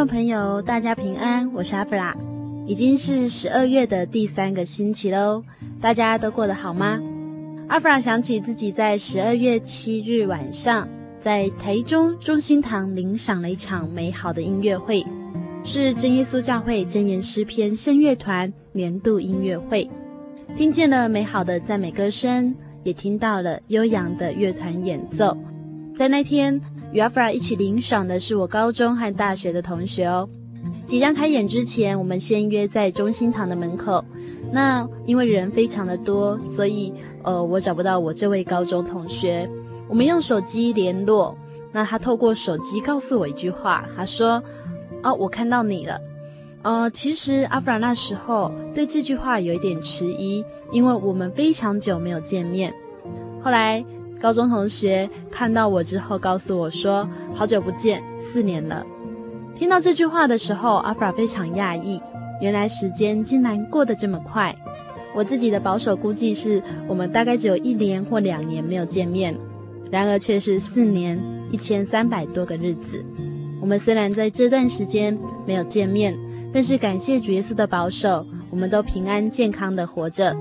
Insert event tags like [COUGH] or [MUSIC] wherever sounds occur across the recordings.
众朋友，大家平安，我是阿弗拉。已经是十二月的第三个星期喽，大家都过得好吗？阿弗拉想起自己在十二月七日晚上，在台中中心堂领赏了一场美好的音乐会，是真耶稣教会真言诗篇声乐团年度音乐会，听见了美好的赞美歌声，也听到了悠扬的乐团演奏，在那天。与阿弗拉一起领赏的是我高中和大学的同学哦。即将开演之前，我们先约在中心堂的门口。那因为人非常的多，所以呃，我找不到我这位高中同学。我们用手机联络，那他透过手机告诉我一句话，他说：“哦，我看到你了。”呃，其实阿弗拉那时候对这句话有一点迟疑，因为我们非常久没有见面。后来。高中同学看到我之后，告诉我说：“好久不见，四年了。”听到这句话的时候，阿弗拉非常讶异，原来时间竟然过得这么快。我自己的保守估计是我们大概只有一年或两年没有见面，然而却是四年一千三百多个日子。我们虽然在这段时间没有见面，但是感谢主耶稣的保守，我们都平安健康的活着。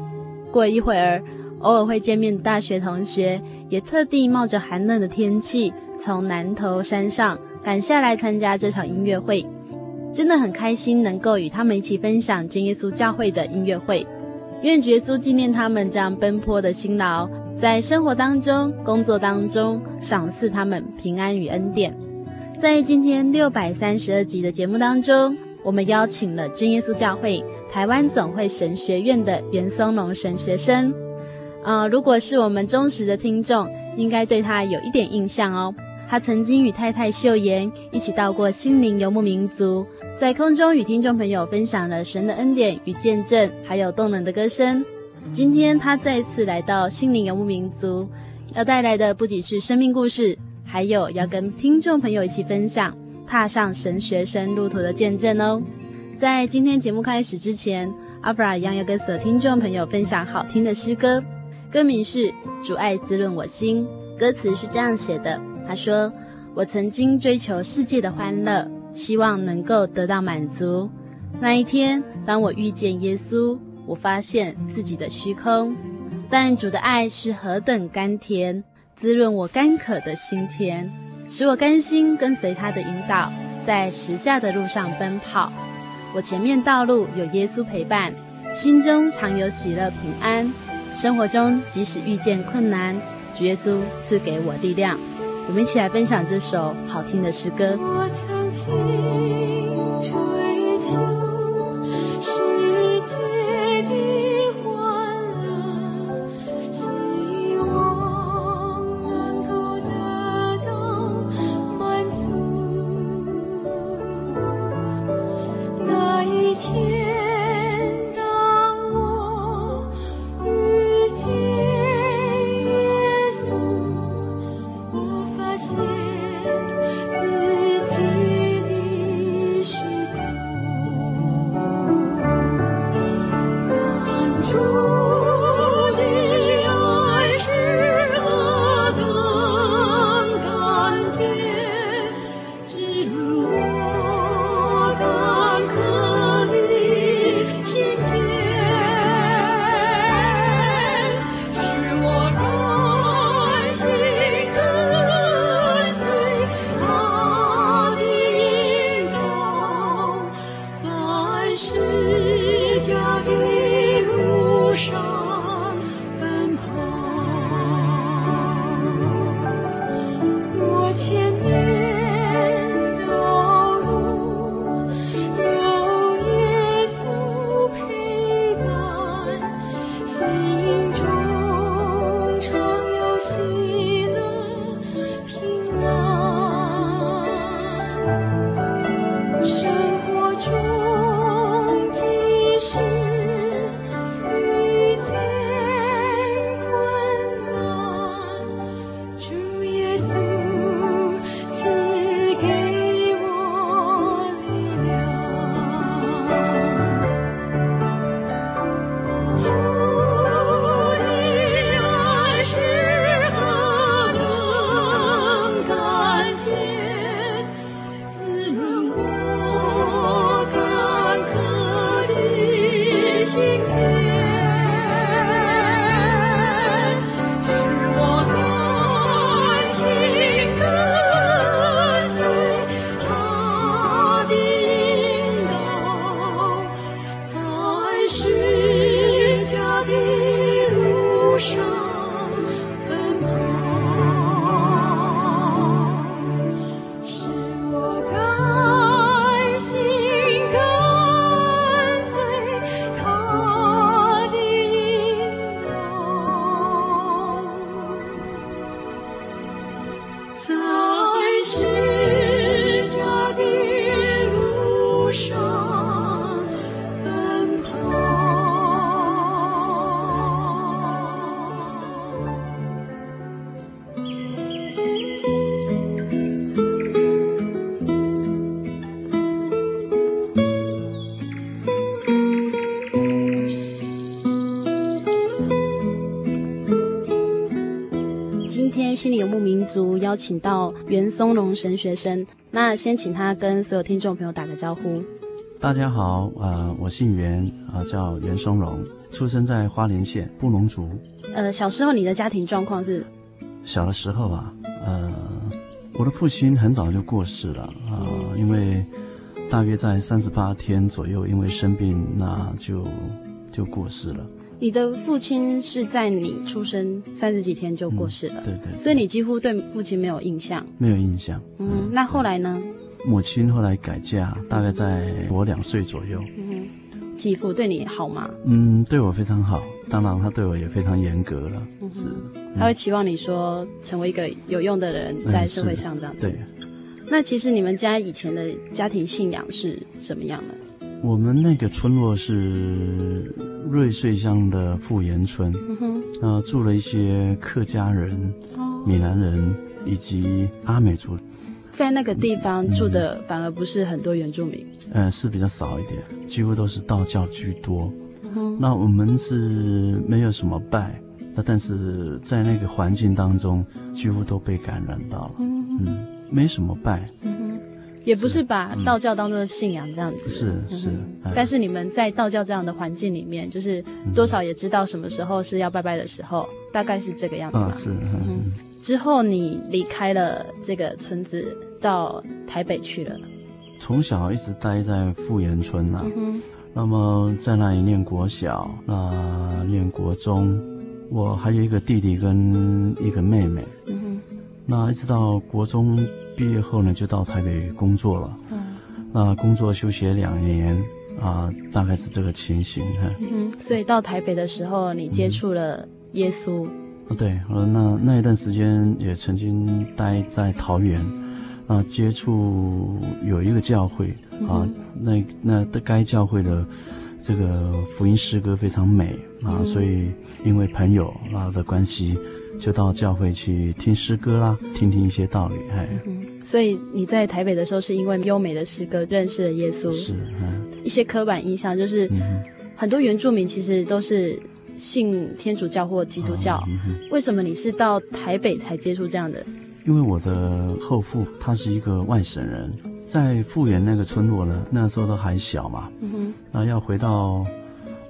过一会儿。偶尔会见面的大学同学，也特地冒着寒冷的天气，从南投山上赶下来参加这场音乐会，真的很开心能够与他们一起分享真耶稣教会的音乐会。愿主耶稣纪念他们这样奔波的辛劳，在生活当中、工作当中赏赐他们平安与恩典。在今天六百三十二集的节目当中，我们邀请了真耶稣教会台湾总会神学院的袁松龙神学生。呃，如果是我们忠实的听众，应该对他有一点印象哦。他曾经与太太秀妍一起到过心灵游牧民族，在空中与听众朋友分享了神的恩典与见证，还有动人的歌声。今天他再次来到心灵游牧民族，要带来的不仅是生命故事，还有要跟听众朋友一起分享踏上神学生路途的见证哦。在今天节目开始之前，阿弗拉一样要跟所有听众朋友分享好听的诗歌。歌名是《主爱滋润我心》，歌词是这样写的：他说，我曾经追求世界的欢乐，希望能够得到满足。那一天，当我遇见耶稣，我发现自己的虚空。但主的爱是何等甘甜，滋润我干渴的心田，使我甘心跟随他的引导，在十架的路上奔跑。我前面道路有耶稣陪伴，心中常有喜乐平安。生活中，即使遇见困难，主耶稣赐给我力量。我们一起来分享这首好听的诗歌。我曾经追求世界在邀请到袁松荣神学生，那先请他跟所有听众朋友打个招呼。大家好，呃，我姓袁，啊、叫袁松荣，出生在花莲县布农族。呃，小时候你的家庭状况是？小的时候啊，呃，我的父亲很早就过世了啊、呃，因为大约在三十八天左右，因为生病，那就就过世了。你的父亲是在你出生三十几天就过世了，嗯、对，对对，所以你几乎对父亲没有印象。没有印象。嗯，那后来呢？母亲后来改嫁，大概在我两岁左右。嗯，继父对你好吗？嗯，对我非常好，当然他对我也非常严格了。嗯、是，他会期望你说成为一个有用的人，在社会上这样子。嗯、对。那其实你们家以前的家庭信仰是什么样的？我们那个村落是瑞穗乡的富岩村，嗯哼，呃，住了一些客家人、哦、闽南人以及阿美族。在那个地方住的反而不是很多原住民，嗯、呃，是比较少一点，几乎都是道教居多。嗯、那我们是没有什么拜，那但是在那个环境当中，几乎都被感染到了。嗯嗯，没什么拜。嗯也不是把道教当做信仰这样子，是是，但是你们在道教这样的环境里面，就是多少也知道什么时候是要拜拜的时候，大概是这个样子吧。是，嗯。之后你离开了这个村子，到台北去了。从小一直待在富岩村呐，那么在那里念国小，那念国中，我还有一个弟弟跟一个妹妹。那一直到国中。毕业后呢，就到台北工作了。嗯，那工作休学两年啊，大概是这个情形哈。嗯，所以到台北的时候，你接触了耶稣。啊、嗯，对，那那一段时间也曾经待在桃园，啊，接触有一个教会啊，嗯、那那的该教会的这个福音诗歌非常美啊，嗯、所以因为朋友啊的关系。就到教会去听诗歌啦，听听一些道理，哎、嗯。所以你在台北的时候，是因为优美的诗歌认识了耶稣。是，嗯。一些刻板印象就是，嗯、很多原住民其实都是信天主教或基督教。哦嗯、为什么你是到台北才接触这样的？因为我的后父他是一个外省人，在富源那个村落呢，那时候都还小嘛，嗯哼，那要回到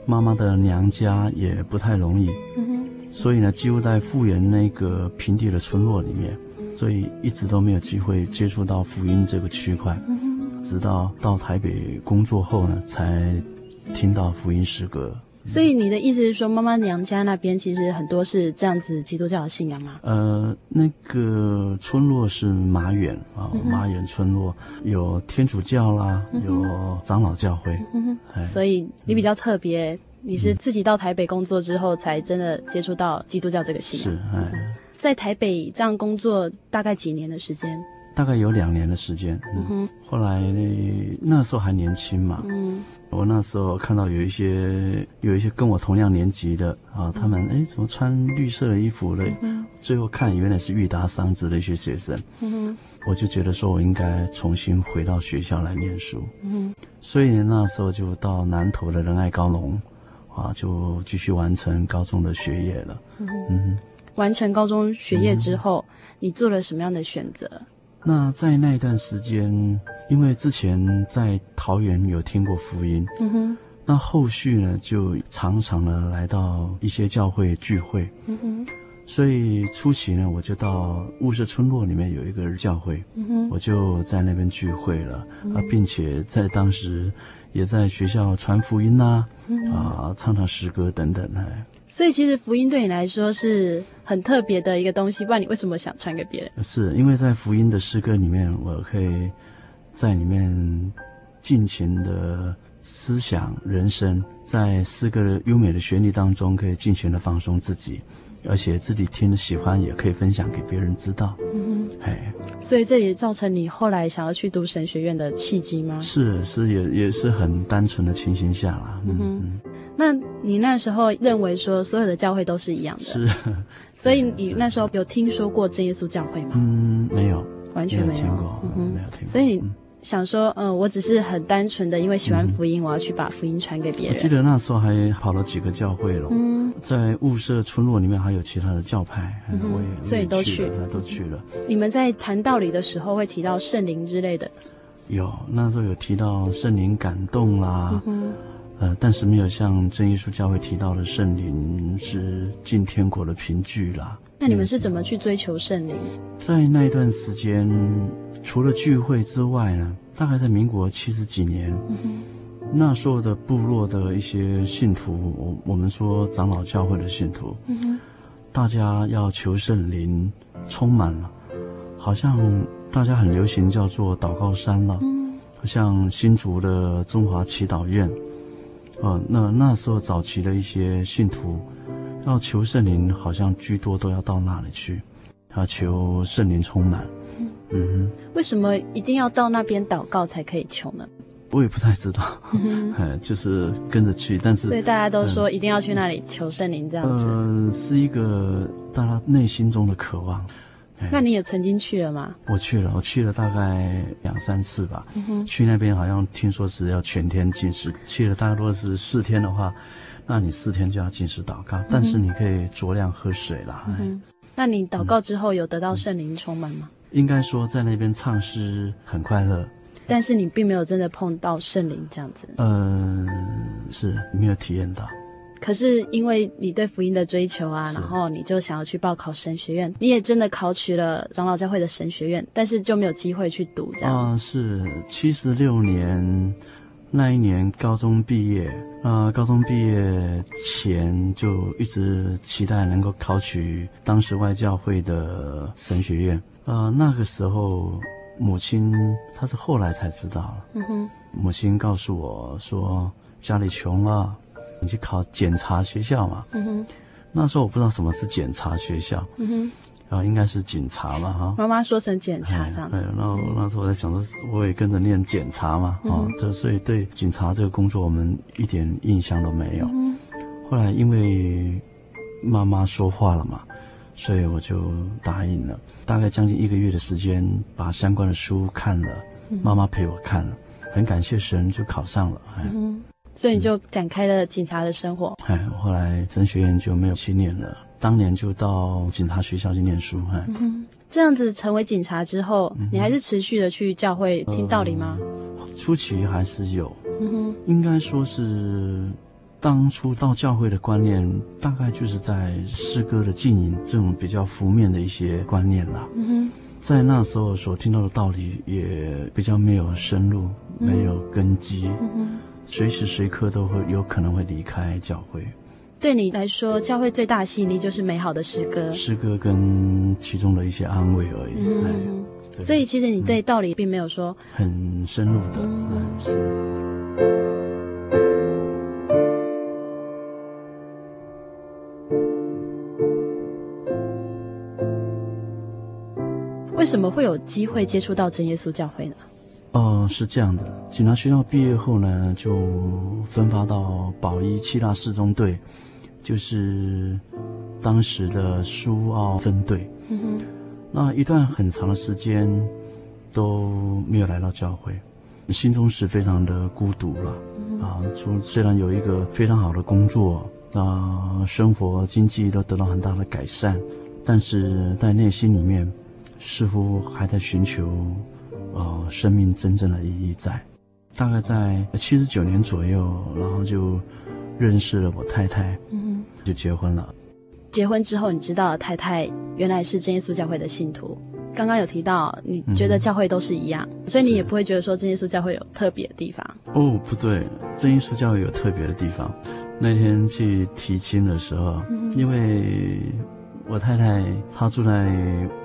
妈妈的娘家也不太容易，嗯哼。所以呢，几乎在复原那个平地的村落里面，所以一直都没有机会接触到福音这个区块。直到到台北工作后呢，才听到福音诗歌。所以你的意思是说，妈妈娘家那边其实很多是这样子基督教的信仰吗？呃，那个村落是马远啊，嗯、马远村落有天主教啦，嗯、有长老教会。所以你比较特别，嗯、你是自己到台北工作之后，才真的接触到基督教这个信仰。是，哎，在台北这样工作大概几年的时间？大概有两年的时间。嗯哼，后来那那时候还年轻嘛。嗯。我那时候看到有一些有一些跟我同样年级的啊，他们哎怎么穿绿色的衣服嘞？嗯、最后看原来是裕达商职的一些学生，嗯、我就觉得说我应该重新回到学校来念书，嗯、所以那时候就到南投的仁爱高农啊，就继续完成高中的学业了。嗯，嗯完成高中学业之后，嗯、你做了什么样的选择？那在那一段时间，因为之前在桃园有听过福音，嗯哼，那后续呢就常常的来到一些教会聚会，嗯哼，所以初期呢我就到雾社村落里面有一个教会，嗯哼，我就在那边聚会了，嗯、啊，并且在当时也在学校传福音呐、啊，唱唱诗歌等等，哎。所以其实福音对你来说是很特别的一个东西，不然你为什么想传给别人？是因为在福音的诗歌里面，我可以在里面尽情的思想人生，在诗歌的优美的旋律当中，可以尽情的放松自己，而且自己听了喜欢，也可以分享给别人知道。嗯哼，嘿，所以这也造成你后来想要去读神学院的契机吗？是是，也也是很单纯的情形下啦。嗯哼。嗯那你那时候认为说所有的教会都是一样的，是，[LAUGHS] 所以你那时候有听说过真耶稣教会吗？嗯，没有，完全没有，听过，嗯、哼没有听过。所以你想说，嗯、呃，我只是很单纯的因为喜欢福音，嗯、我要去把福音传给别人。我记得那时候还跑了几个教会了，嗯，在雾社村落里面还有其他的教派，嗯、我也所以都去，都去了。你们在谈道理的时候会提到圣灵之类的？有，那时候有提到圣灵感动啦。嗯呃，但是没有像真耶稣教会提到的圣灵是进天国的凭据啦。那你们是怎么去追求圣灵？在那一段时间，除了聚会之外呢，大概在民国七十几年，嗯、那时候的部落的一些信徒，我我们说长老教会的信徒，嗯、大家要求圣灵充满了，好像大家很流行叫做祷告山了，嗯、像新竹的中华祈祷院。呃，那那时候早期的一些信徒，要求圣灵，好像居多都要到那里去，要求圣灵充满。嗯，为什么一定要到那边祷告才可以求呢？我也不太知道，嗯哼，[LAUGHS] 就是跟着去，但是所以大家都说一定要去那里求圣灵这样子。嗯、呃，是一个大家内心中的渴望。那你也曾经去了吗？我去了，我去了大概两三次吧。嗯、去那边好像听说是要全天禁食，去了大概如果是四天的话，那你四天就要禁食祷告，嗯、但是你可以酌量喝水啦。嗯、哼那你祷告之后有得到圣灵充满吗？应该说在那边唱诗很快乐，但是你并没有真的碰到圣灵这样子。嗯、呃，是没有体验到。可是因为你对福音的追求啊，然后你就想要去报考神学院，你也真的考取了长老教会的神学院，但是就没有机会去读这样。啊，是七十六年那一年高中毕业啊，高中毕业前就一直期待能够考取当时外教会的神学院啊。那个时候母亲她是后来才知道了，嗯哼，母亲告诉我说家里穷了。你去考检查学校嘛？嗯哼。那时候我不知道什么是检查学校。嗯哼。啊，应该是警察嘛，哈。妈妈说成检查这样子。对，然后那时候我在想说，我也跟着念检查嘛，啊，这所以对警察这个工作我们一点印象都没有。嗯。后来因为妈妈说话了嘛，所以我就答应了。大概将近一个月的时间，把相关的书看了，妈妈陪我看了，很感谢神，就考上了。嗯。所以你就展开了警察的生活。哎、嗯，后来神学院就没有去念了，当年就到警察学校去念书。哎、嗯，这样子成为警察之后，嗯、你还是持续的去教会听道理吗？呃、初期还是有，嗯，应该说是当初到教会的观念，大概就是在诗歌的浸淫这种比较浮面的一些观念啦。嗯哼，在那时候所听到的道理也比较没有深入，嗯、没有根基，嗯、随时随刻都会有可能会离开教会。对你来说，教会最大的吸引力就是美好的诗歌，诗歌跟其中的一些安慰而已。嗯，所以其实你对道理并没有说、嗯、很深入的。嗯，是。为什么会有机会接触到真耶稣教会呢？哦、呃，是这样的，警察学校毕业后呢，就分发到保一七大四中队，就是当时的苏澳分队。嗯哼，那一段很长的时间都没有来到教会，心中是非常的孤独了。嗯、啊，除虽然有一个非常好的工作，啊，生活经济都得到很大的改善，但是在内心里面。似乎还在寻求，呃，生命真正的意义在。大概在七十九年左右，然后就认识了我太太，嗯，就结婚了。结婚之后，你知道太太原来是真耶稣教会的信徒。刚刚有提到，你觉得教会都是一样，嗯、所以你也不会觉得说真耶稣教会有特别的地方。哦，不对，真耶稣教会有特别的地方。那天去提亲的时候，嗯、因为。我太太她住在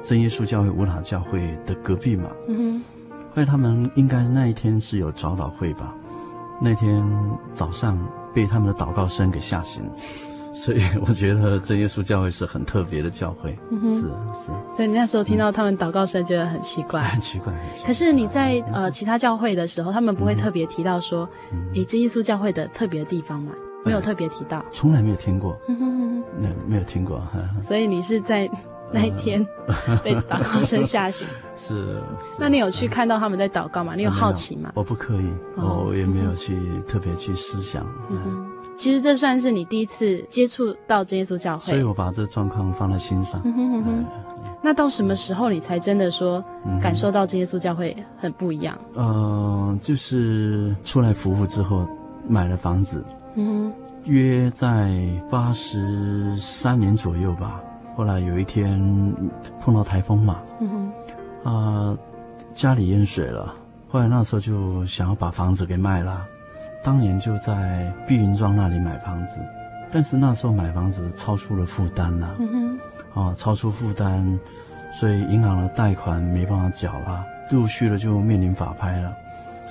真耶稣教会乌塔教会的隔壁嘛，嗯哼，后来他们应该那一天是有早祷会吧，那天早上被他们的祷告声给吓醒，[LAUGHS] 所以我觉得真耶稣教会是很特别的教会，嗯哼，是是。对，你那时候听到他们祷告声，觉得很奇怪，[LAUGHS] 很奇怪，很奇怪。可是你在呃其他教会的时候，他们不会特别提到说，诶，真耶稣教会的特别的地方吗？没有特别提到，从来没有听过，没有没有听过。所以你是在那一天 [LAUGHS] 被祷告声吓醒？是。那你有去看到他们在祷告吗？你有好奇吗？我不刻意，我也没有去特别去思想。其实这算是你第一次接触到真耶稣教会，所以我把这状况放在心上。那到什么时候你才真的说感受到真耶稣教会很不一样？呃，就是出来服务之后买了房子。嗯，约在八十三年左右吧。后来有一天碰到台风嘛，嗯哼，啊、家里淹水了。后来那时候就想要把房子给卖了。当年就在碧云庄那里买房子，但是那时候买房子超出了负担呐，嗯哼，啊，超出负担，所以银行的贷款没办法缴了，陆续的就面临法拍了。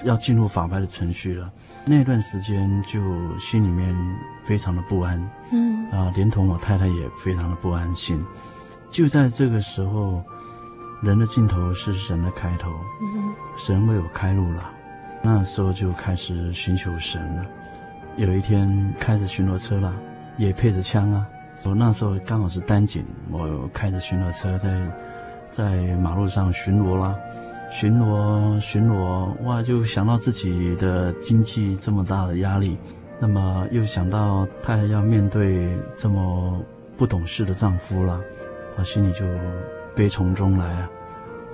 要进入法拍的程序了，那段时间就心里面非常的不安，嗯，啊，连同我太太也非常的不安心。就在这个时候，人的尽头是神的开头，嗯，神为我开路了。那时候就开始寻求神了。有一天开着巡逻车了，也配着枪啊。我那时候刚好是单警，我开着巡逻车在在马路上巡逻了。巡逻，巡逻，哇！就想到自己的经济这么大的压力，那么又想到太太要面对这么不懂事的丈夫了，我心里就悲从中来啊。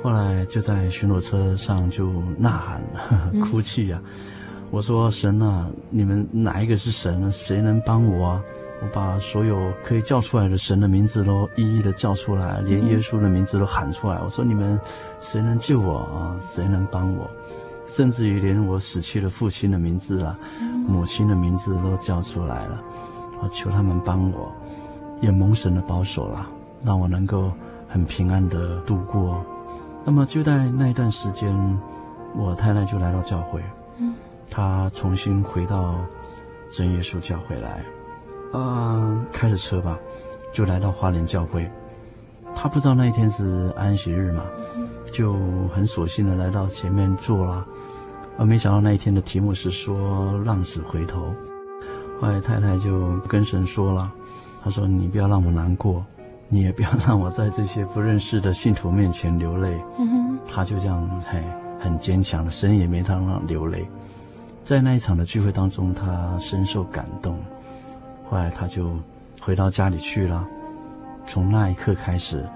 后来就在巡逻车上就呐喊，呵 [LAUGHS] 呵哭泣呀、啊。嗯、我说：“神啊，你们哪一个是神呢？谁能帮我啊？”我把所有可以叫出来的神的名字都一一的叫出来，连耶稣的名字都喊出来。我说：“你们谁能救我啊？谁能帮我？甚至于连我死去的父亲的名字啊，母亲的名字都叫出来了。我求他们帮我，也蒙神的保守了，让我能够很平安的度过。那么就在那一段时间，我太太就来到教会，她重新回到真耶稣教会来。”呃，开着车吧，就来到花莲教会。他不知道那一天是安息日嘛，就很索性的来到前面坐了。而没想到那一天的题目是说浪子回头。后来太太就跟神说了，他说：“你不要让我难过，你也不要让我在这些不认识的信徒面前流泪。”他就这样嘿，很坚强的，神也没让他流泪。在那一场的聚会当中，他深受感动。后来他就回到家里去了，从那一刻开始，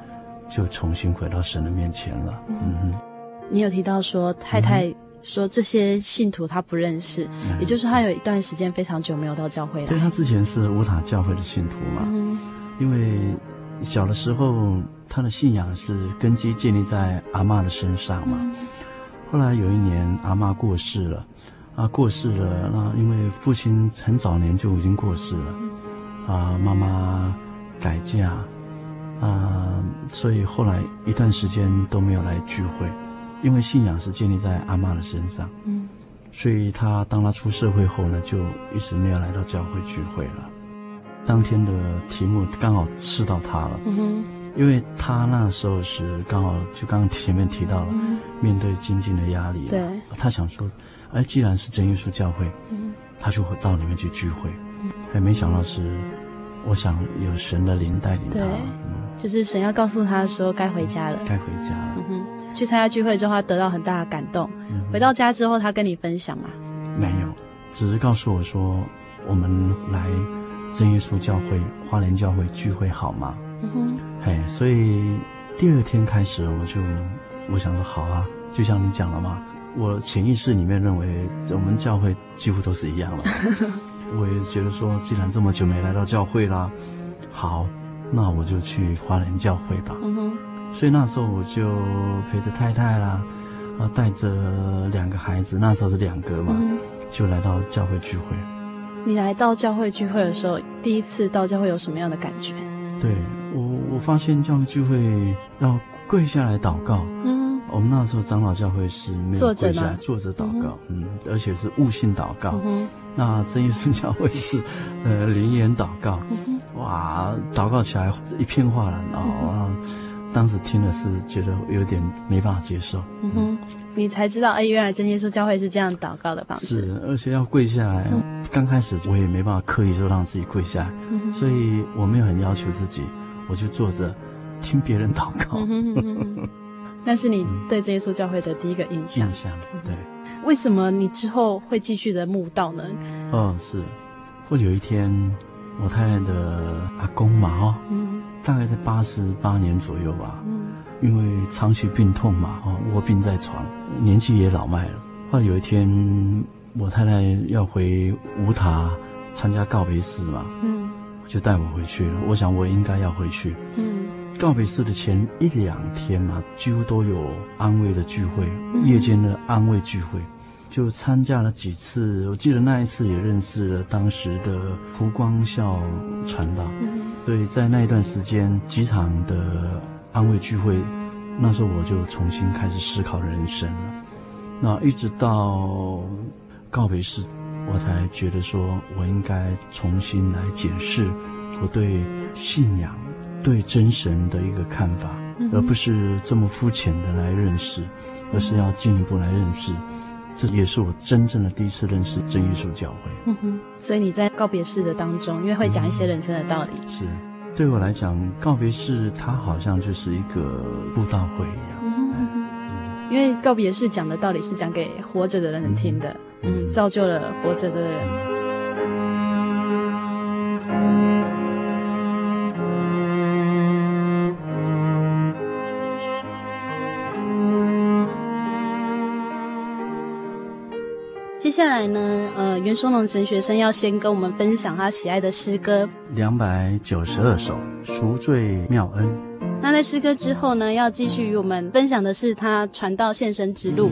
就重新回到神的面前了。嗯。哼，你有提到说太太说这些信徒他不认识，嗯、也就是他有一段时间非常久没有到教会了。对，他之前是乌塔教会的信徒嘛，嗯、因为小的时候他的信仰是根基建立在阿嬷的身上嘛。后来有一年阿嬷过世了，啊过世了，那因为父亲很早年就已经过世了，啊妈妈改嫁，啊所以后来一段时间都没有来聚会，因为信仰是建立在阿妈的身上，嗯，所以他当他出社会后呢，就一直没有来到教会聚会了。当天的题目刚好刺到他了，嗯哼，因为他那时候是刚好就刚刚前面提到了，嗯、面对经济的压力，对，他想说，哎，既然是真耶稣教会，嗯，他就会到里面去聚会，嗯，还没想到是，我想有神的灵带领他，嗯，就是神要告诉他说该回家了，该回家了，嗯哼，去参加聚会之后，他得到很大的感动，嗯、回到家之后，他跟你分享吗？没有，只是告诉我说，我们来。真耶稣教会花莲教会聚会好吗？嗯哼，嘿，所以第二天开始，我就我想说好啊，就像你讲了嘛，我潜意识里面认为我们教会几乎都是一样了。[LAUGHS] 我也觉得说，既然这么久没来到教会啦，好，那我就去华人教会吧。嗯哼，所以那时候我就陪着太太啦，啊，带着两个孩子，那时候是两个嘛，嗯、就来到教会聚会。你来到教会聚会的时候，第一次到教会有什么样的感觉？对我，我发现教会聚会要跪下来祷告。嗯，我们那时候长老教会是没有跪下来坐着祷告，嗯，而且是悟性祷告。嗯，那真耶稣教会是呃灵言祷告。嗯，哇，祷告起来一片哗然啊！当时听了是觉得有点没办法接受。嗯哼。你才知道，哎，原来真耶稣教会是这样祷告的方式。是，而且要跪下来。嗯、刚开始我也没办法刻意说让自己跪下来，嗯、所以我没有很要求自己，我就坐着听别人祷告。[LAUGHS] 那是你对这耶稣教会的第一个印象。印象，对。为什么你之后会继续的慕道呢？嗯，是。或有一天，我太太的阿公嘛，哦，嗯、大概在八十八年左右吧。嗯因为长期病痛嘛，哦，卧病在床，年纪也老迈了。后来有一天，我太太要回五塔参加告别式嘛，嗯，就带我回去了。我想我应该要回去，嗯，告别式的前一两天嘛，几乎都有安慰的聚会，夜间的安慰聚会，就参加了几次。我记得那一次也认识了当时的胡光孝传道，所以在那一段时间，几场的。安慰聚会，那时候我就重新开始思考人生了。那一直到告别式，我才觉得说我应该重新来解释我对信仰、对真神的一个看法，而不是这么肤浅的来认识，而是要进一步来认识。这也是我真正的第一次认识真耶稣教会。嗯哼，所以你在告别式的当中，因为会讲一些人生的道理。嗯、是。对我来讲，告别式它好像就是一个布道会一样。嗯嗯、因为告别式讲的道理是讲给活着的人听的，嗯，嗯，造就了活着的人。接下来呢，呃，袁松龙神学生要先跟我们分享他喜爱的诗歌，两百九十二首《赎罪妙恩》。那在诗歌之后呢，要继续与我们分享的是他传道献身之路。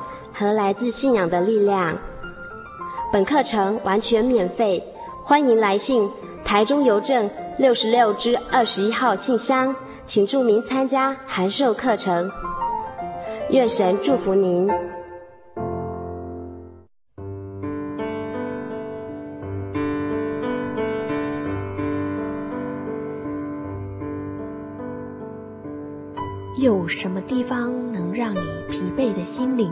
和来自信仰的力量。本课程完全免费，欢迎来信台中邮政六十六支二十一号信箱，请注明参加函授课程。愿神祝福您。有什么地方能让你疲惫的心灵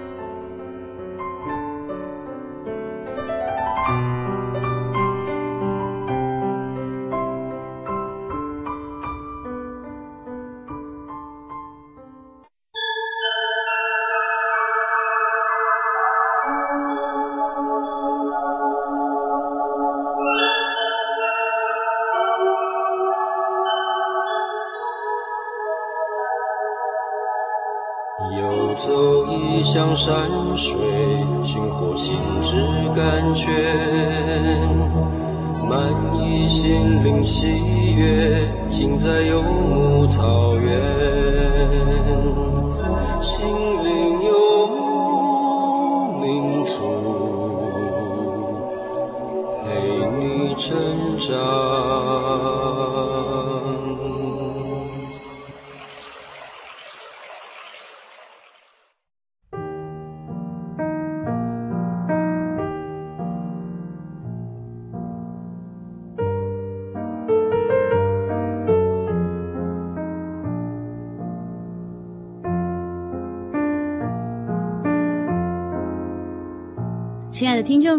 水寻获心之甘泉，满溢心灵喜悦，尽在游牧草原。心灵游牧民族，陪你成长。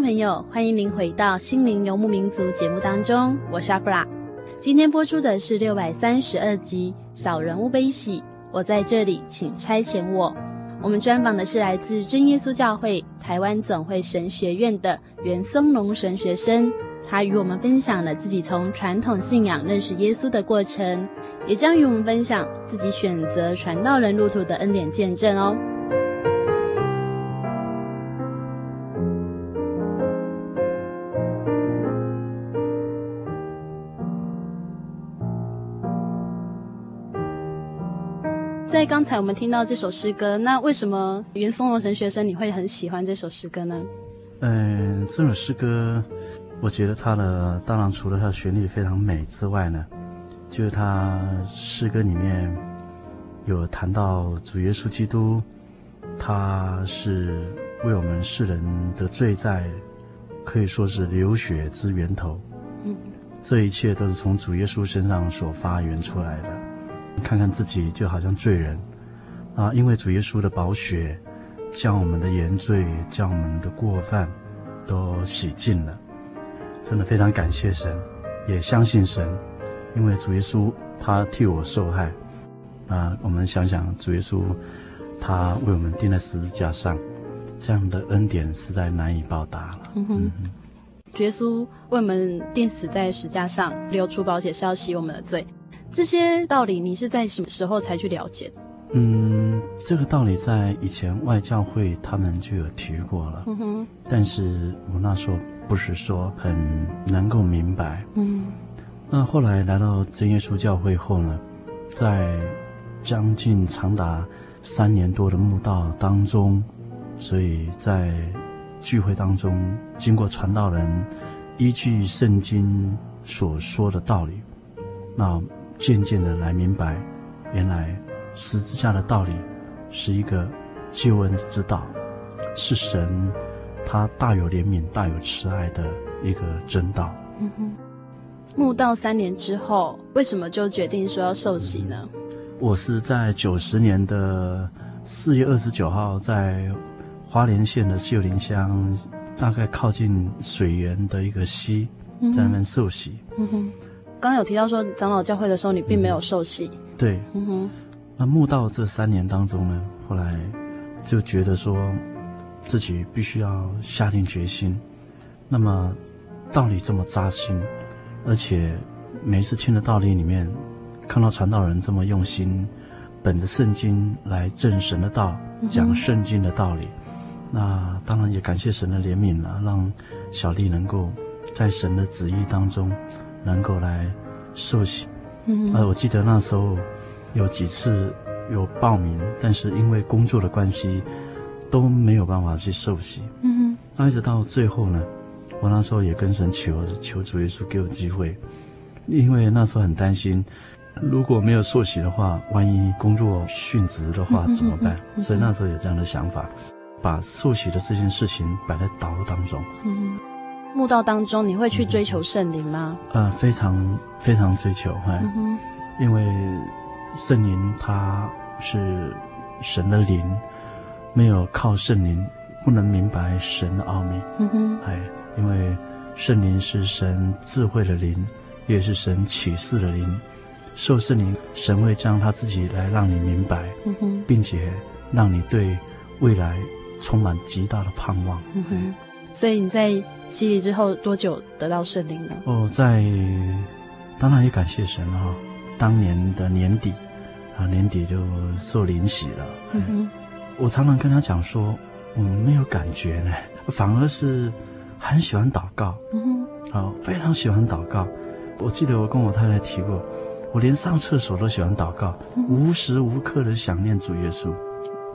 朋友，欢迎您回到《心灵游牧民族》节目当中，我是阿弗拉。今天播出的是六百三十二集《小人物悲喜》，我在这里，请差遣我。我们专访的是来自真耶稣教会台湾总会神学院的袁松龙神学生，他与我们分享了自己从传统信仰认识耶稣的过程，也将与我们分享自己选择传道人路途的恩典见证哦。在刚才我们听到这首诗歌，那为什么袁松龙神学生你会很喜欢这首诗歌呢？嗯，这首诗歌，我觉得它的当然除了它的旋律非常美之外呢，就是它诗歌里面有谈到主耶稣基督，他是为我们世人的罪债，可以说是流血之源头。嗯，这一切都是从主耶稣身上所发源出来的。看看自己就好像罪人，啊，因为主耶稣的宝血，将我们的原罪、将我们的过犯，都洗净了。真的非常感谢神，也相信神，因为主耶稣他替我受害。啊，我们想想主耶稣，他为我们钉在十字架上，这样的恩典实在难以报答了。嗯哼，主耶稣为我们钉死在石架上，流出宝血是要洗我们的罪。这些道理你是在什么时候才去了解？嗯，这个道理在以前外教会他们就有提过了。嗯哼，但是我那时候不是说很能够明白。嗯，那后来来到真耶稣教会后呢，在将近长达三年多的慕道当中，所以在聚会当中，经过传道人依据圣经所说的道理，那。渐渐的来明白，原来十字架的道理是一个救恩之道，是神他大有怜悯、大有慈爱的一个真道。嗯哼，慕道三年之后，为什么就决定说要受洗呢？我是在九十年的四月二十九号，在花莲县的秀林乡，大概靠近水源的一个溪，在那边受洗。嗯哼。刚刚有提到说长老教会的时候，你并没有受洗。嗯、对，嗯哼。那慕道这三年当中呢，后来就觉得说自己必须要下定决心。那么道理这么扎心，而且每一次听的道理里面，看到传道人这么用心，本着圣经来证神的道，讲圣经的道理。嗯、那当然也感谢神的怜悯了，让小弟能够在神的旨意当中。能够来受洗，嗯，呃，我记得那时候有几次有报名，但是因为工作的关系都没有办法去受洗，嗯哼。那一直到最后呢，我那时候也跟神求求主耶稣给我机会，因为那时候很担心，如果没有受洗的话，万一工作殉职的话怎么办？所以那时候有这样的想法，把受洗的这件事情摆在祷告当中，嗯。慕道当中，你会去追求圣灵吗？呃，非常非常追求，哈、嗯哼，因为圣灵它是神的灵，没有靠圣灵不能明白神的奥秘，嗯哼，哎，因为圣灵是神智慧的灵，也是神启示的灵，受圣灵，神会将他自己来让你明白，嗯哼，并且让你对未来充满极大的盼望，嗯哼。所以你在洗礼之后多久得到圣灵呢？哦，在当然也感谢神了哈。当年的年底啊，年底就受灵洗了。嗯哼，我常常跟他讲说，我没有感觉呢，反而是很喜欢祷告。嗯哼，好，非常喜欢祷告。我记得我跟我太太提过，我连上厕所都喜欢祷告，嗯、无时无刻的想念主耶稣，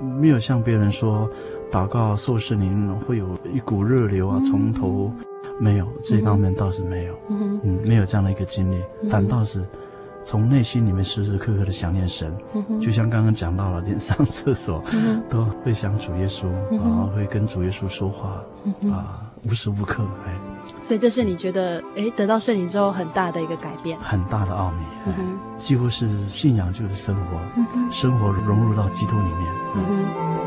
没有像别人说。祷告受圣灵会有一股热流啊，从头。没有这方面倒是没有，嗯，嗯，没有这样的一个经历，反倒是从内心里面时时刻刻的想念神，就像刚刚讲到了，连上厕所都会想主耶稣啊，会跟主耶稣说话啊，无时无刻哎，所以这是你觉得哎得到圣灵之后很大的一个改变，很大的奥秘，嗯，几乎是信仰就是生活，生活融入到基督里面，嗯。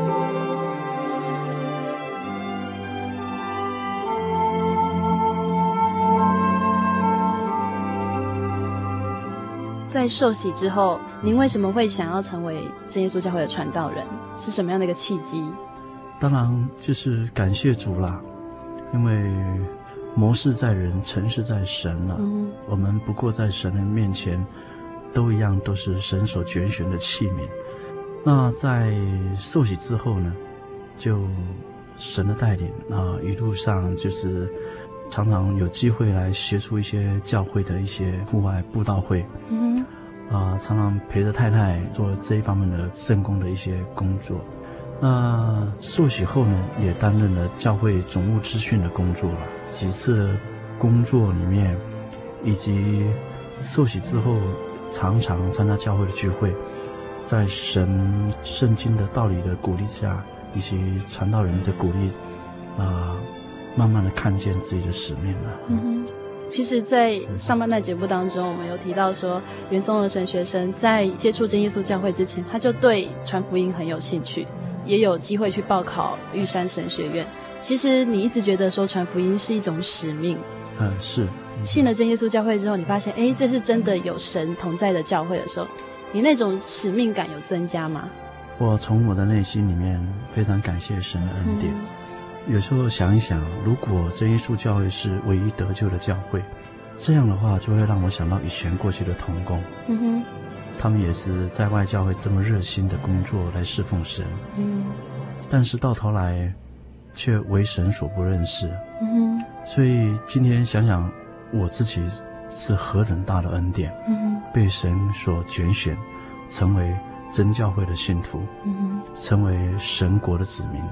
在受洗之后，您为什么会想要成为真耶稣教会的传道人？是什么样的一个契机？当然就是感谢主啦，因为谋事在人，成事在神了。嗯、我们不过在神的面前，都一样，都是神所拣选的器皿。那在受洗之后呢，就神的带领啊，一路上就是。常常有机会来协助一些教会的一些户外布道会，嗯，啊，常常陪着太太做这一方面的圣工的一些工作。那受洗后呢，也担任了教会总务资讯的工作了。几次工作里面，以及受洗之后，常常参加教会的聚会，在神圣经的道理的鼓励下，以及传道人的鼓励，啊。慢慢的看见自己的使命了。嗯，其实，在上半段节目当中，我们有提到说，袁松的神学生在接触真耶稣教会之前，他就对传福音很有兴趣，也有机会去报考玉山神学院。其实，你一直觉得说传福音是一种使命。嗯，是。信了真耶稣教会之后，你发现，哎，这是真的有神同在的教会的时候，你那种使命感有增加吗？我从我的内心里面非常感谢神的恩典。嗯有时候想一想，如果真耶稣教会是唯一得救的教会，这样的话就会让我想到以前过去的童工，嗯哼，他们也是在外教会这么热心的工作来侍奉神，嗯，但是到头来却为神所不认识，嗯哼，所以今天想想我自己是何等大的恩典，嗯哼，被神所拣选，成为真教会的信徒，嗯哼，成为神国的子民。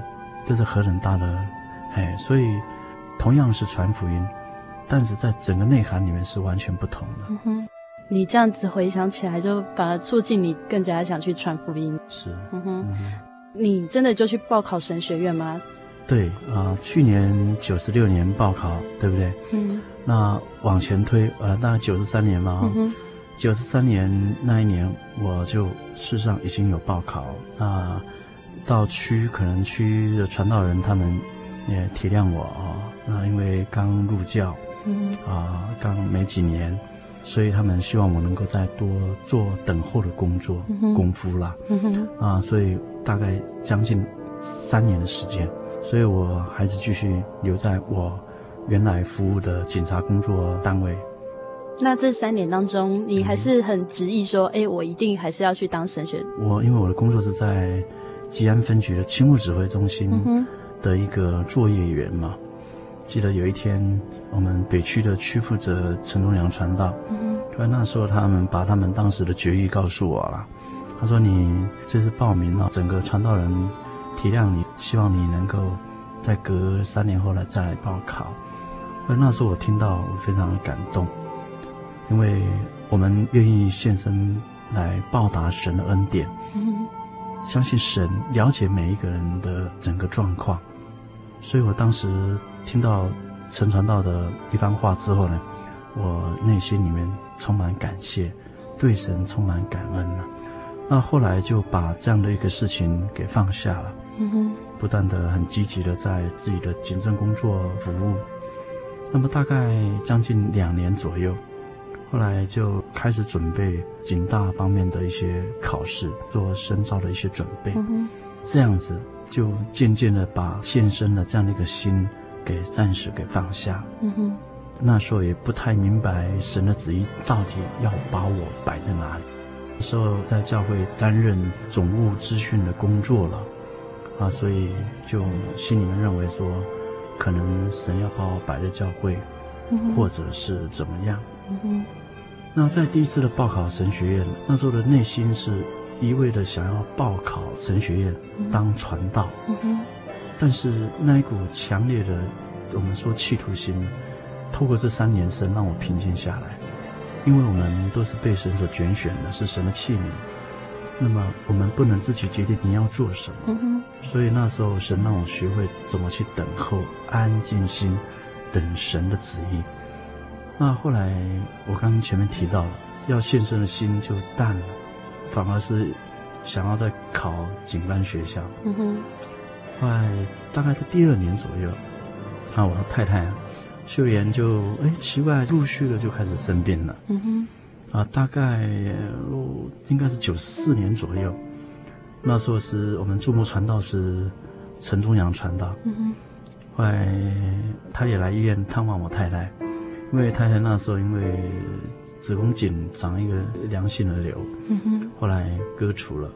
这是何等大的，哎，所以同样是传福音，但是在整个内涵里面是完全不同的。嗯哼，你这样子回想起来，就反而促进你更加想去传福音。是，嗯哼，嗯哼，你真的就去报考神学院吗？对啊，呃，去年九十六年报考，对不对？嗯。那往前推，呃，大概九十三年嘛。嗯。九十三年那一年，我就事实上已经有报考啊。到区可能区的传道人他们也体谅我啊，那因为刚入教，嗯啊，刚没几年，所以他们希望我能够再多做等候的工作、嗯、功夫啦，嗯哼，啊，所以大概将近三年的时间，所以我还是继续留在我原来服务的警察工作单位。那这三年当中，你还是很执意说，哎、嗯，我一定还是要去当神学。我因为我的工作是在。吉安分局的青务指挥中心的一个作业员嘛，嗯、记得有一天，我们北区的区负责陈忠良传道，所以、嗯、那时候他们把他们当时的决议告诉我了。他说：“你这次报名了，整个传道人体谅你，希望你能够再隔三年后来再来报考。”而那时候我听到，我非常的感动，因为我们愿意献身来报答神的恩典。嗯相信神了解每一个人的整个状况，所以我当时听到陈传道的一番话之后呢，我内心里面充满感谢，对神充满感恩了。那后来就把这样的一个事情给放下了，嗯哼，不断的很积极的在自己的行政工作服务。那么大概将近两年左右。后来就开始准备警大方面的一些考试，做深造的一些准备。这样子就渐渐的把献身的这样的一个心给暂时给放下。嗯哼，那时候也不太明白神的旨意到底要把我摆在哪里。那时候在教会担任总务资讯的工作了，啊，所以就心里面认为说，可能神要把我摆在教会，嗯，或者是怎么样。嗯哼。那在第一次的报考神学院，那时候的内心是一味的想要报考神学院当传道，但是那一股强烈的我们说企图心，透过这三年神让我平静下来，因为我们都是被神所拣选的，是神的器皿，那么我们不能自己决定你要做什么，嗯，所以那时候神让我学会怎么去等候，安静心等神的旨意。那后来，我刚刚前面提到了，要献身的心就淡了，反而是想要再考警官学校。嗯哼。后来大概在第二年左右，那我的太太秀妍就哎奇怪，陆续的就开始生病了。嗯哼。啊，大概应该是九四年左右。那时候是我们注目传道是陈忠阳传道，嗯哼，后来他也来医院探望我太太，因为太太那时候因为子宫颈长一个良性的瘤，后来割除了，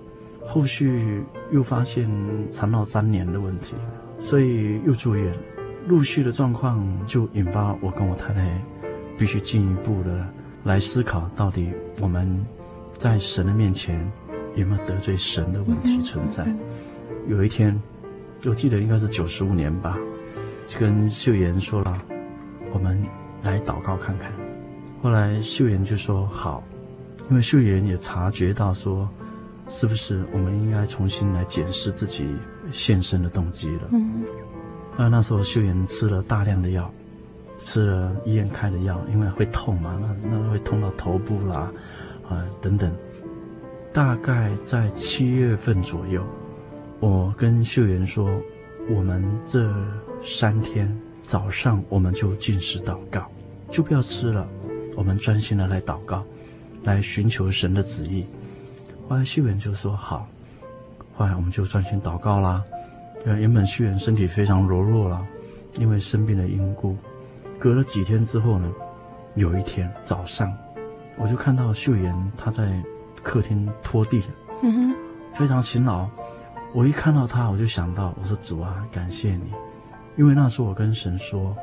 后续又发现肠道粘连的问题，所以又住院，陆续的状况就引发我跟我太太必须进一步的来思考，到底我们在神的面前。有没有得罪神的问题存在？有一天，我记得应该是九十五年吧，就跟秀妍说了，我们来祷告看看。后来秀妍就说好，因为秀妍也察觉到说，是不是我们应该重新来检视自己献身的动机了？嗯。那那时候秀妍吃了大量的药，吃了医院开的药，因为会痛嘛，那那会痛到头部啦，啊等等。大概在七月份左右，我跟秀妍说，我们这三天早上我们就进食祷告，就不要吃了，我们专心的来祷告，来寻求神的旨意。后来秀妍就说好，后来我们就专心祷告啦。原本秀妍身体非常柔弱啦，因为生病的缘故。隔了几天之后呢，有一天早上，我就看到秀妍她在。客厅拖地，嗯哼，非常勤劳。我一看到她，我就想到，我说主啊，感谢你，因为那时候我跟神说，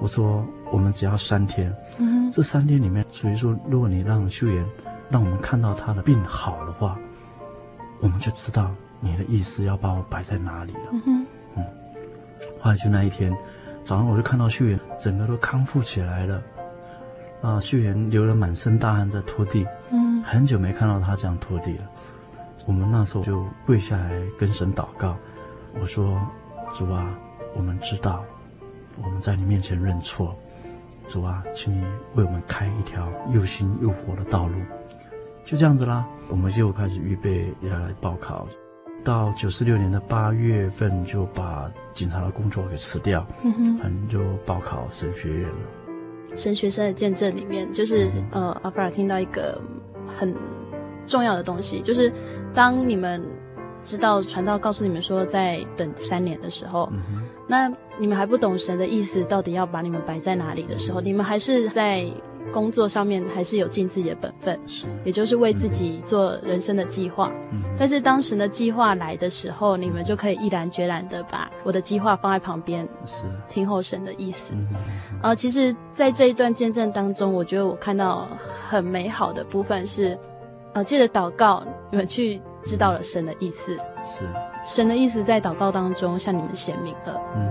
我说我们只要三天，嗯，这三天里面，所以说，如果你让秀妍，让我们看到她的病好的话，我们就知道你的意思要把我摆在哪里了，嗯哼，嗯。后来就那一天早上，我就看到秀妍整个都康复起来了。啊，秀妍流了满身大汗在拖地，嗯，很久没看到她这样拖地了。我们那时候就跪下来跟神祷告，我说：“主啊，我们知道我们在你面前认错，主啊，请你为我们开一条又新又活的道路。”就这样子啦，我们就开始预备要来报考。到九四六年的八月份，就把警察的工作给辞掉，嗯哼，反正就报考神学院了。神学生的见证里面，就是呃，阿弗尔听到一个很重要的东西，就是当你们知道传道告诉你们说在等三年的时候，嗯、哼那你们还不懂神的意思，到底要把你们摆在哪里的时候，你们还是在。工作上面还是有尽自己的本分，也就是为自己做人生的计划。嗯，但是当神的计划来的时候，你们就可以毅然决然的把我的计划放在旁边，是听候神的意思。呃，其实，在这一段见证当中，我觉得我看到很美好的部分是，呃，借着祷告，你们去知道了神的意思，是神的意思在祷告当中向你们显明了。嗯。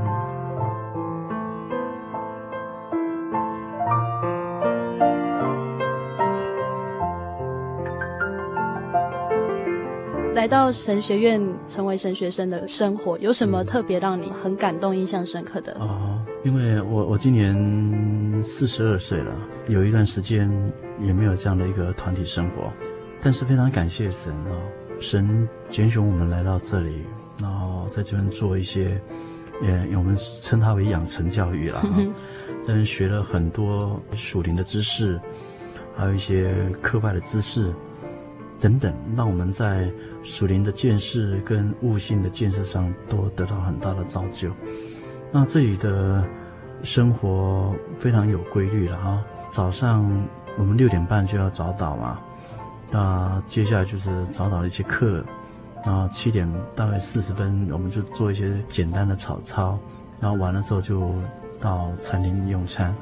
来到神学院成为神学生的生活，有什么特别让你很感动、印象深刻的？哦，因为我我今年四十二岁了，有一段时间也没有这样的一个团体生活，但是非常感谢神哦，神拣选我们来到这里，然后在这边做一些，呃我们称它为养成教育了，在这边学了很多属灵的知识，还有一些课外的知识。等等，让我们在属灵的见识跟悟性的见识上都得到很大的造就。那这里的生活非常有规律了啊！早上我们六点半就要早祷嘛，那接下来就是早早的一些课，然后七点大概四十分我们就做一些简单的早操，然后完了之后就到餐厅用餐，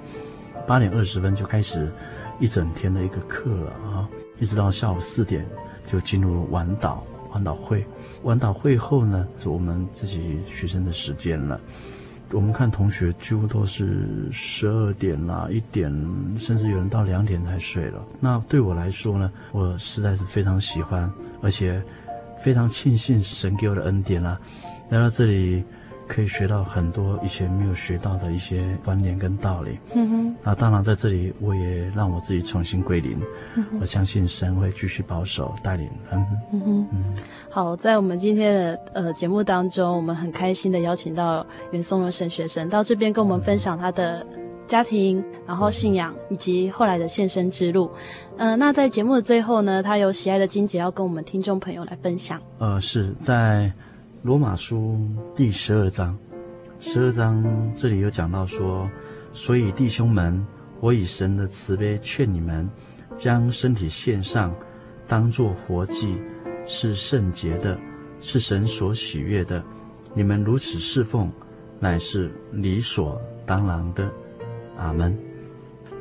八点二十分就开始一整天的一个课了啊。一直到下午四点就进入晚祷晚祷会，晚祷会后呢，是我们自己学生的时间了。我们看同学几乎都是十二点啦、一点，甚至有人到两点才睡了。那对我来说呢，我实在是非常喜欢，而且非常庆幸神给我的恩典啊，来到这里。可以学到很多以前没有学到的一些观念跟道理。嗯哼。那当然在这里，我也让我自己重新归零。我相信神会继续保守带领。嗯哼。嗯哼。嗯。好，在我们今天的呃节目当中，我们很开心的邀请到袁松荣神学生到这边跟我们分享他的家庭，然后信仰，以及后来的献身之路。呃，那在节目的最后呢，他有喜爱的金姐要跟我们听众朋友来分享。呃，是在罗马书第十二章，十二章这里有讲到说，所以弟兄们，我以神的慈悲劝你们，将身体献上，当作活祭，是圣洁的，是神所喜悦的。你们如此侍奉，乃是理所当然的。阿门。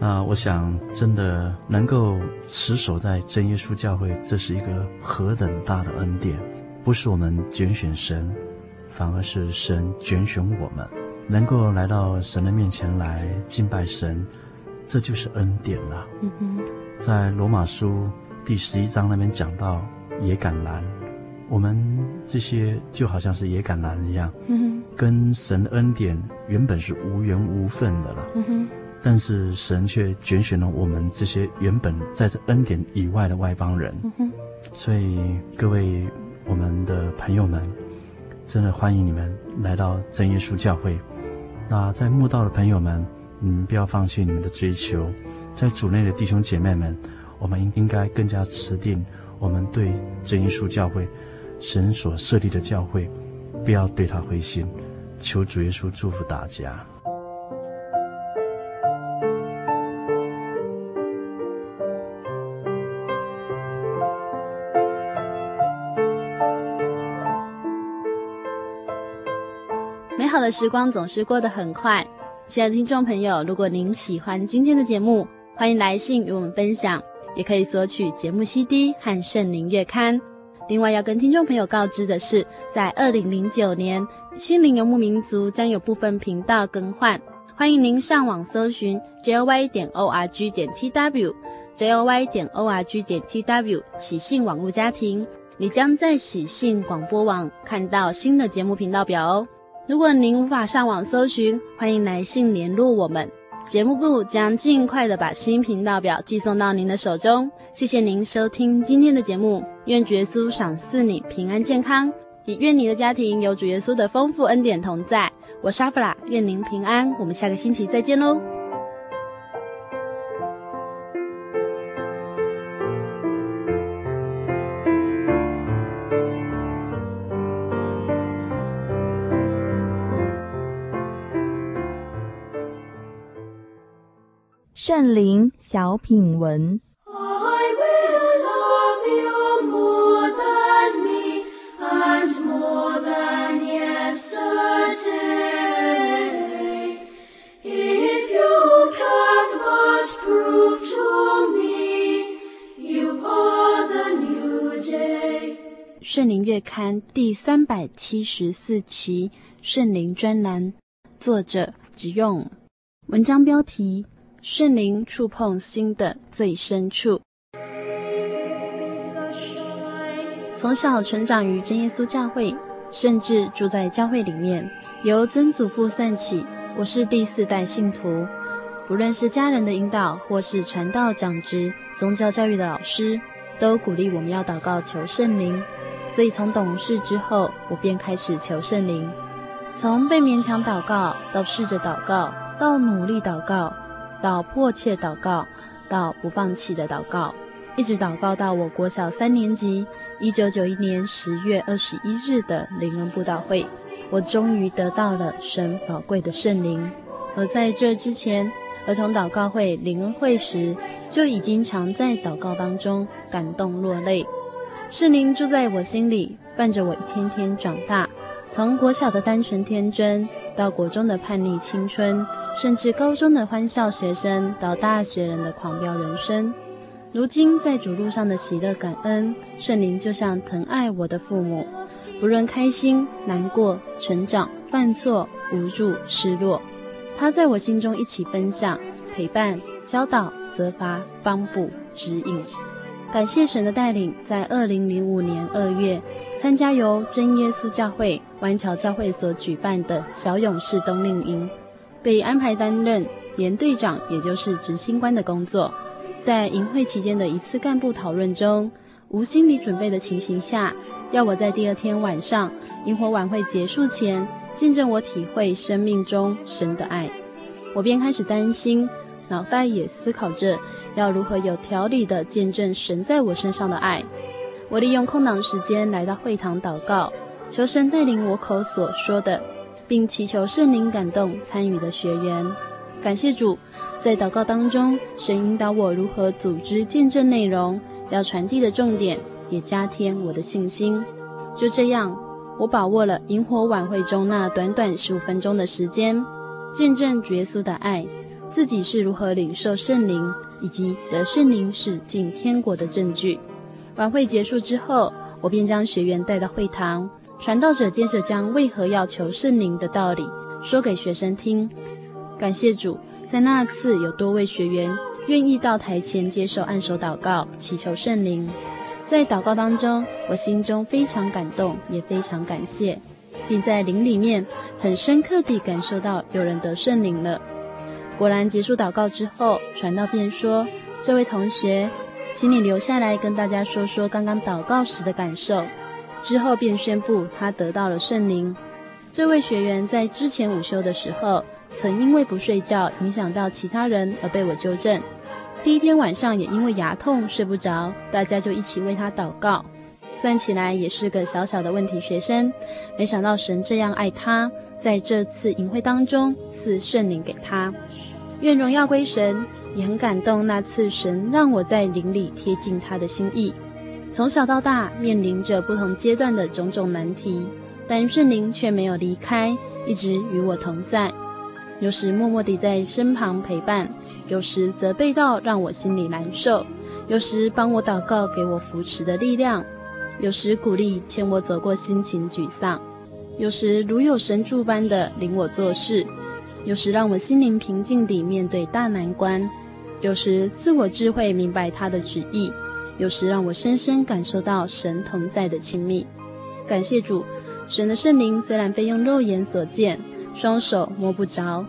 那我想，真的能够持守在真耶稣教会，这是一个何等大的恩典！不是我们拣选神，反而是神拣选我们，能够来到神的面前来敬拜神，这就是恩典了。嗯哼，在罗马书第十一章那边讲到野橄榄，我们这些就好像是野橄榄一样，嗯哼，跟神的恩典原本是无缘无分的了。嗯哼。但是神却拣选了我们这些原本在这恩典以外的外邦人，所以各位我们的朋友们，真的欢迎你们来到真耶稣教会。那在慕道的朋友们，你们不要放弃你们的追求。在主内的弟兄姐妹们，我们应应该更加持定我们对真耶稣教会，神所设立的教会，不要对他灰心。求主耶稣祝福大家。的时光总是过得很快，亲爱的听众朋友，如果您喜欢今天的节目，欢迎来信与我们分享，也可以索取节目 CD 和圣灵月刊。另外要跟听众朋友告知的是，在二零零九年，心灵游牧民族将有部分频道更换，欢迎您上网搜寻 joy 点 org 点 tw，joy 点 org 点 tw 喜信网络家庭，你将在喜信广播网看到新的节目频道表哦。如果您无法上网搜寻，欢迎来信联络我们，节目部将尽快的把新频道表寄送到您的手中。谢谢您收听今天的节目，愿主耶稣赏赐你平安健康，也愿你的家庭有主耶稣的丰富恩典同在。我是阿弗拉，愿您平安，我们下个星期再见喽。圣灵小品文。圣灵月刊第三百七十四期圣灵专栏，作者只用文章标题。圣灵触碰心的最深处。从小成长于真耶稣教会，甚至住在教会里面。由曾祖父算起，我是第四代信徒。不论是家人的引导，或是传道长职、宗教教育的老师，都鼓励我们要祷告求圣灵。所以从懂事之后，我便开始求圣灵。从被勉强祷告，到试着祷告，到努力祷告。到迫切祷告，到不放弃的祷告，一直祷告到我国小三年级，一九九一年十月二十一日的灵恩布道会，我终于得到了神宝贵的圣灵。而在这之前，儿童祷告会灵恩会时，就已经常在祷告当中感动落泪。圣灵住在我心里，伴着我一天天长大。从国小的单纯天真，到国中的叛逆青春，甚至高中的欢笑学生，到大学人的狂飙人生。如今在主路上的喜乐感恩，圣灵就像疼爱我的父母，不论开心、难过、成长、犯错、无助、失落，他在我心中一起分享、陪伴、教导、责罚、帮补、指引。感谢神的带领，在二零零五年二月，参加由真耶稣教会湾桥教会所举办的小勇士冬令营，被安排担任连队长，也就是执行官的工作。在营会期间的一次干部讨论中，无心理准备的情形下，要我在第二天晚上萤火晚会结束前，见证我体会生命中神的爱。我便开始担心，脑袋也思考着要如何有条理地见证神在我身上的爱。我利用空档时间来到会堂祷告，求神带领我口所说的，并祈求圣灵感动参与的学员。感谢主，在祷告当中，神引导我如何组织见证内容，要传递的重点，也加添我的信心。就这样，我把握了萤火晚会中那短短十五分钟的时间，见证主耶稣的爱，自己是如何领受圣灵，以及得圣灵是进天国的证据。晚会结束之后，我便将学员带到会堂，传道者接着将为何要求圣灵的道理说给学生听。感谢主，在那次有多位学员愿意到台前接受按手祷告，祈求圣灵。在祷告当中，我心中非常感动，也非常感谢，并在灵里面很深刻地感受到有人得圣灵了。果然，结束祷告之后，传道便说：“这位同学。”请你留下来跟大家说说刚刚祷告时的感受。之后便宣布他得到了圣灵。这位学员在之前午休的时候，曾因为不睡觉影响到其他人而被我纠正。第一天晚上也因为牙痛睡不着，大家就一起为他祷告。算起来也是个小小的问题学生，没想到神这样爱他，在这次营会当中赐圣灵给他。愿荣耀归神。也很感动，那次神让我在灵里贴近他的心意。从小到大，面临着不同阶段的种种难题，但圣灵却没有离开，一直与我同在。有时默默地在身旁陪伴，有时责备到让我心里难受，有时帮我祷告，给我扶持的力量，有时鼓励牵我走过心情沮丧，有时如有神助般的领我做事，有时让我心灵平静地面对大难关。有时赐我智慧，明白他的旨意；有时让我深深感受到神同在的亲密。感谢主，神的圣灵虽然非用肉眼所见，双手摸不着，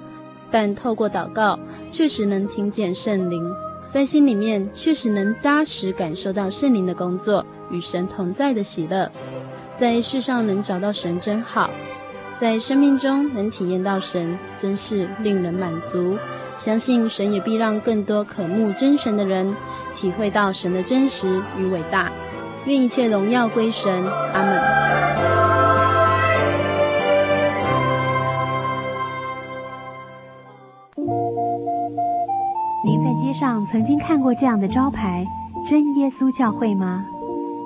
但透过祷告，确实能听见圣灵，在心里面确实能扎实感受到圣灵的工作与神同在的喜乐。在世上能找到神真好，在生命中能体验到神，真是令人满足。相信神也必让更多渴慕真神的人体会到神的真实与伟大。愿一切荣耀归神，阿门。您在街上曾经看过这样的招牌“真耶稣教会”吗？